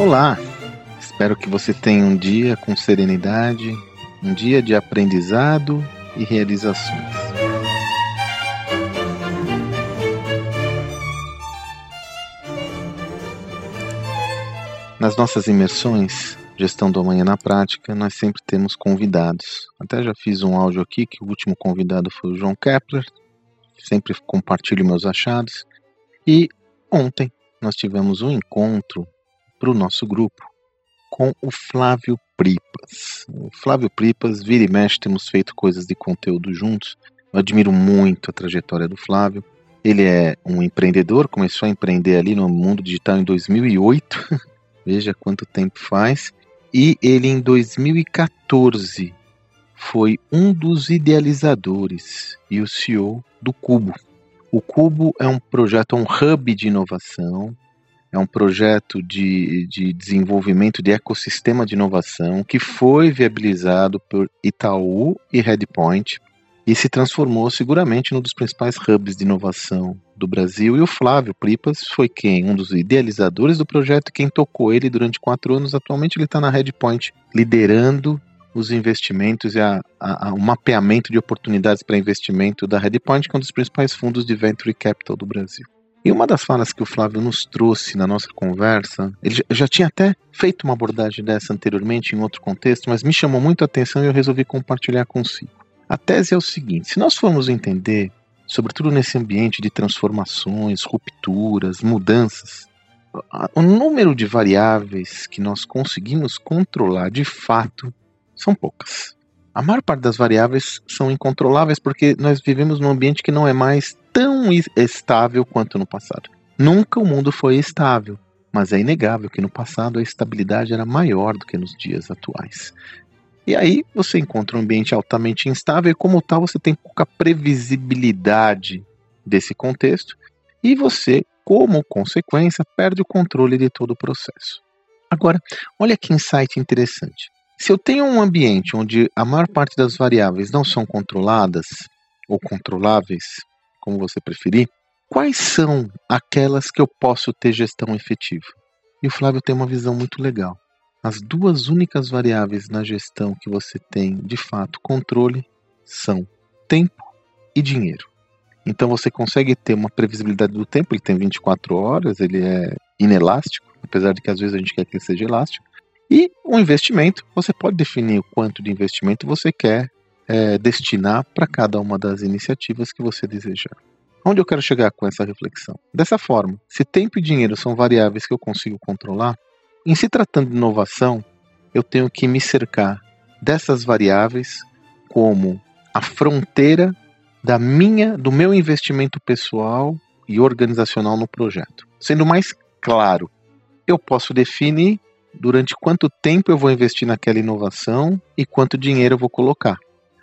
Olá! Espero que você tenha um dia com serenidade, um dia de aprendizado e realizações. Nas nossas imersões, gestão do amanhã na prática, nós sempre temos convidados. Até já fiz um áudio aqui que o último convidado foi o João Kepler. Sempre compartilho meus achados. E ontem nós tivemos um encontro para o nosso grupo com o Flávio Pripas. O Flávio Pripas, vira e mexe, temos feito coisas de conteúdo juntos. Eu admiro muito a trajetória do Flávio. Ele é um empreendedor, começou a empreender ali no mundo digital em 2008. Veja quanto tempo faz. E ele em 2014 foi um dos idealizadores e o CEO do Cubo. O Cubo é um projeto, um hub de inovação, é um projeto de, de desenvolvimento de ecossistema de inovação que foi viabilizado por Itaú e Redpoint e se transformou seguramente num dos principais hubs de inovação do Brasil. E o Flávio Pripas foi quem? Um dos idealizadores do projeto, quem tocou ele durante quatro anos. Atualmente ele está na Redpoint, liderando os investimentos e a, a, a, o mapeamento de oportunidades para investimento da Redpoint, que é um dos principais fundos de venture capital do Brasil. E uma das falas que o Flávio nos trouxe na nossa conversa, ele já tinha até feito uma abordagem dessa anteriormente em outro contexto, mas me chamou muito a atenção e eu resolvi compartilhar consigo. A tese é o seguinte: se nós formos entender, sobretudo nesse ambiente de transformações, rupturas, mudanças, o número de variáveis que nós conseguimos controlar de fato são poucas. A maior parte das variáveis são incontroláveis porque nós vivemos num ambiente que não é mais tão estável quanto no passado. Nunca o mundo foi estável, mas é inegável que no passado a estabilidade era maior do que nos dias atuais. E aí você encontra um ambiente altamente instável e, como tal, você tem pouca previsibilidade desse contexto e você, como consequência, perde o controle de todo o processo. Agora, olha que insight interessante. Se eu tenho um ambiente onde a maior parte das variáveis não são controladas, ou controláveis, como você preferir, quais são aquelas que eu posso ter gestão efetiva? E o Flávio tem uma visão muito legal. As duas únicas variáveis na gestão que você tem de fato controle são tempo e dinheiro. Então você consegue ter uma previsibilidade do tempo, ele tem 24 horas, ele é inelástico, apesar de que às vezes a gente quer que ele seja elástico. E o investimento, você pode definir o quanto de investimento você quer é, destinar para cada uma das iniciativas que você desejar. Onde eu quero chegar com essa reflexão? Dessa forma, se tempo e dinheiro são variáveis que eu consigo controlar, em se tratando de inovação, eu tenho que me cercar dessas variáveis como a fronteira da minha, do meu investimento pessoal e organizacional no projeto. Sendo mais claro, eu posso definir durante quanto tempo eu vou investir naquela inovação e quanto dinheiro eu vou colocar.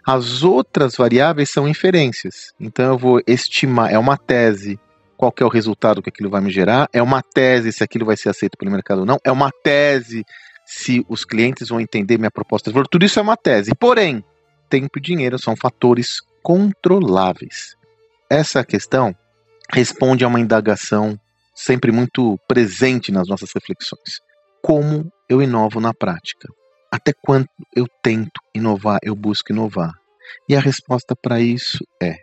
As outras variáveis são inferências. Então eu vou estimar, é uma tese qual é o resultado que aquilo vai me gerar, é uma tese se aquilo vai ser aceito pelo mercado ou não, é uma tese se os clientes vão entender minha proposta de valor, tudo isso é uma tese. Porém, tempo e dinheiro são fatores controláveis. Essa questão responde a uma indagação sempre muito presente nas nossas reflexões. Como eu inovo na prática? Até quando eu tento inovar, eu busco inovar? E a resposta para isso é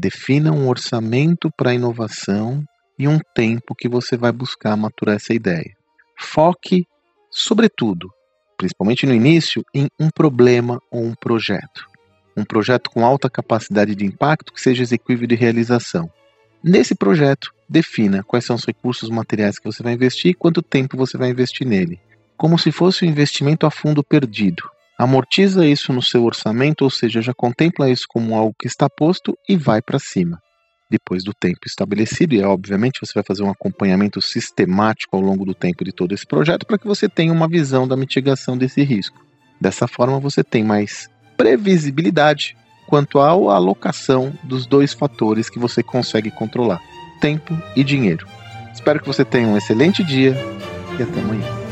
Defina um orçamento para inovação e um tempo que você vai buscar maturar essa ideia. Foque, sobretudo, principalmente no início, em um problema ou um projeto. Um projeto com alta capacidade de impacto que seja execuível de realização. Nesse projeto, defina quais são os recursos materiais que você vai investir e quanto tempo você vai investir nele. Como se fosse um investimento a fundo perdido amortiza isso no seu orçamento, ou seja, já contempla isso como algo que está posto e vai para cima. Depois do tempo estabelecido, e obviamente você vai fazer um acompanhamento sistemático ao longo do tempo de todo esse projeto para que você tenha uma visão da mitigação desse risco. Dessa forma, você tem mais previsibilidade quanto à alocação dos dois fatores que você consegue controlar: tempo e dinheiro. Espero que você tenha um excelente dia e até amanhã.